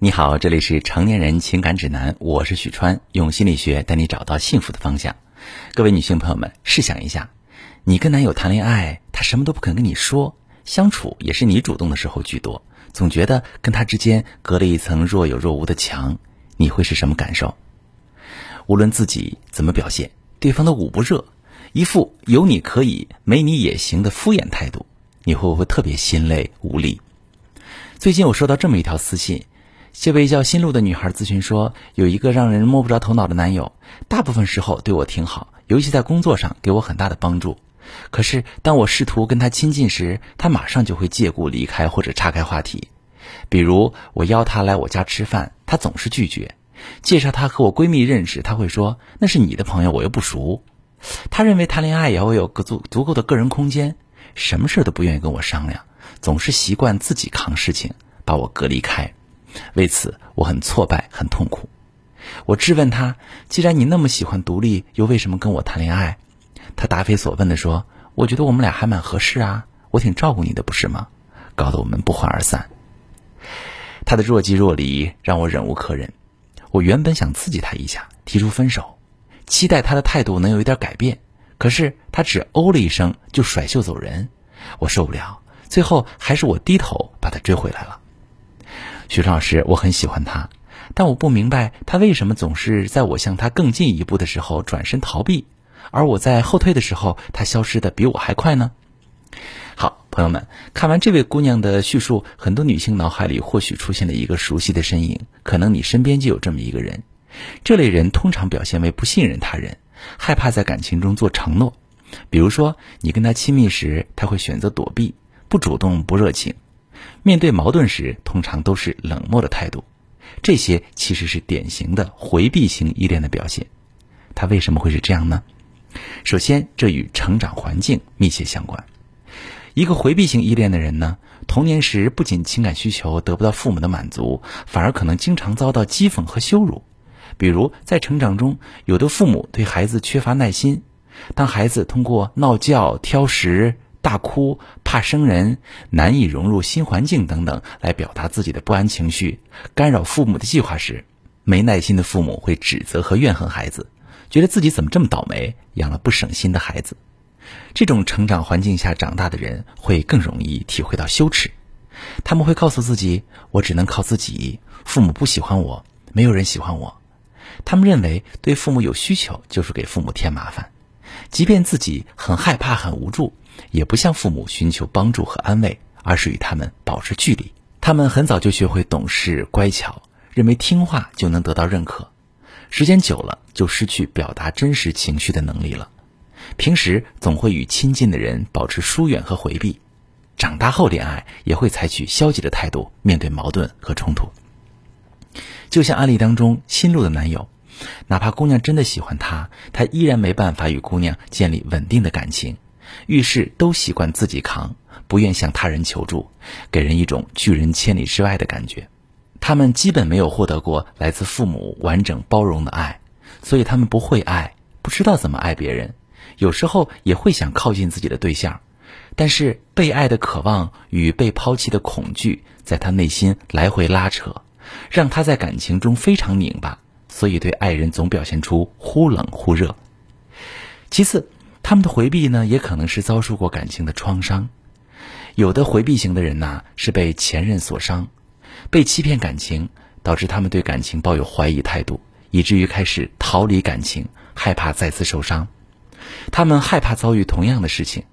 你好，这里是成年人情感指南，我是许川，用心理学带你找到幸福的方向。各位女性朋友们，试想一下，你跟男友谈恋爱，他什么都不肯跟你说，相处也是你主动的时候居多，总觉得跟他之间隔了一层若有若无的墙，你会是什么感受？无论自己怎么表现，对方都捂不热，一副有你可以，没你也行的敷衍态度，你会不会特别心累无力？最近我收到这么一条私信。这位叫心路的女孩咨询说，有一个让人摸不着头脑的男友，大部分时候对我挺好，尤其在工作上给我很大的帮助。可是当我试图跟他亲近时，他马上就会借故离开或者岔开话题。比如我邀他来我家吃饭，他总是拒绝；介绍他和我闺蜜认识，他会说那是你的朋友，我又不熟。他认为谈恋爱也要有个足足够的个人空间，什么事都不愿意跟我商量，总是习惯自己扛事情，把我隔离开。为此，我很挫败，很痛苦。我质问他：“既然你那么喜欢独立，又为什么跟我谈恋爱？”他答非所问地说：“我觉得我们俩还蛮合适啊，我挺照顾你的，不是吗？”搞得我们不欢而散。他的若即若离让我忍无可忍。我原本想刺激他一下，提出分手，期待他的态度能有一点改变。可是他只哦了一声就甩袖走人，我受不了。最后还是我低头把他追回来了。徐老师，我很喜欢他，但我不明白他为什么总是在我向他更进一步的时候转身逃避，而我在后退的时候，他消失的比我还快呢？好，朋友们，看完这位姑娘的叙述，很多女性脑海里或许出现了一个熟悉的身影，可能你身边就有这么一个人。这类人通常表现为不信任他人，害怕在感情中做承诺。比如说，你跟他亲密时，他会选择躲避，不主动，不热情。面对矛盾时，通常都是冷漠的态度，这些其实是典型的回避型依恋的表现。他为什么会是这样呢？首先，这与成长环境密切相关。一个回避型依恋的人呢，童年时不仅情感需求得不到父母的满足，反而可能经常遭到讥讽和羞辱。比如，在成长中，有的父母对孩子缺乏耐心，当孩子通过闹觉、挑食。大哭、怕生人、难以融入新环境等等，来表达自己的不安情绪，干扰父母的计划时，没耐心的父母会指责和怨恨孩子，觉得自己怎么这么倒霉，养了不省心的孩子。这种成长环境下长大的人会更容易体会到羞耻，他们会告诉自己：“我只能靠自己，父母不喜欢我，没有人喜欢我。”他们认为对父母有需求就是给父母添麻烦，即便自己很害怕、很无助。也不向父母寻求帮助和安慰，而是与他们保持距离。他们很早就学会懂事乖巧，认为听话就能得到认可。时间久了，就失去表达真实情绪的能力了。平时总会与亲近的人保持疏远和回避。长大后恋爱也会采取消极的态度面对矛盾和冲突。就像案例当中新路的男友，哪怕姑娘真的喜欢他，他依然没办法与姑娘建立稳定的感情。遇事都习惯自己扛，不愿向他人求助，给人一种拒人千里之外的感觉。他们基本没有获得过来自父母完整包容的爱，所以他们不会爱，不知道怎么爱别人。有时候也会想靠近自己的对象，但是被爱的渴望与被抛弃的恐惧在他内心来回拉扯，让他在感情中非常拧巴，所以对爱人总表现出忽冷忽热。其次。他们的回避呢，也可能是遭受过感情的创伤。有的回避型的人呐，是被前任所伤，被欺骗感情，导致他们对感情抱有怀疑态度，以至于开始逃离感情，害怕再次受伤。他们害怕遭遇同样的事情，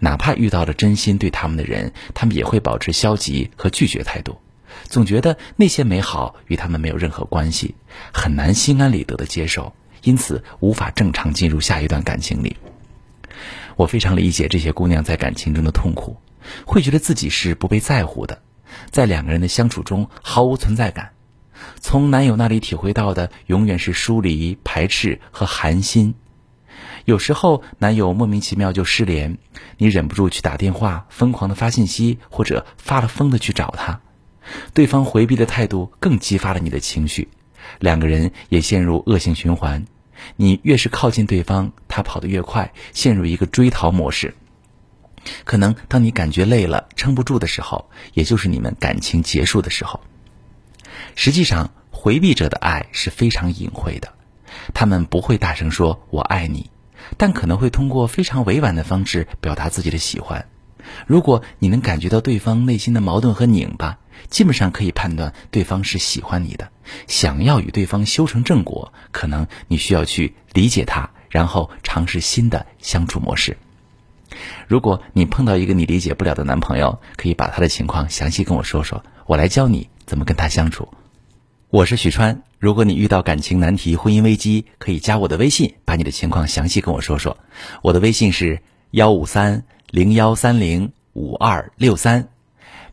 哪怕遇到了真心对他们的人，他们也会保持消极和拒绝态度，总觉得那些美好与他们没有任何关系，很难心安理得的接受，因此无法正常进入下一段感情里。我非常理解这些姑娘在感情中的痛苦，会觉得自己是不被在乎的，在两个人的相处中毫无存在感。从男友那里体会到的永远是疏离、排斥和寒心。有时候男友莫名其妙就失联，你忍不住去打电话，疯狂的发信息，或者发了疯的去找他，对方回避的态度更激发了你的情绪，两个人也陷入恶性循环。你越是靠近对方，他跑得越快，陷入一个追逃模式。可能当你感觉累了、撑不住的时候，也就是你们感情结束的时候。实际上，回避者的爱是非常隐晦的，他们不会大声说“我爱你”，但可能会通过非常委婉的方式表达自己的喜欢。如果你能感觉到对方内心的矛盾和拧巴，基本上可以判断对方是喜欢你的，想要与对方修成正果，可能你需要去理解他，然后尝试新的相处模式。如果你碰到一个你理解不了的男朋友，可以把他的情况详细跟我说说，我来教你怎么跟他相处。我是许川，如果你遇到感情难题、婚姻危机，可以加我的微信，把你的情况详细跟我说说。我的微信是幺五三零幺三零五二六三，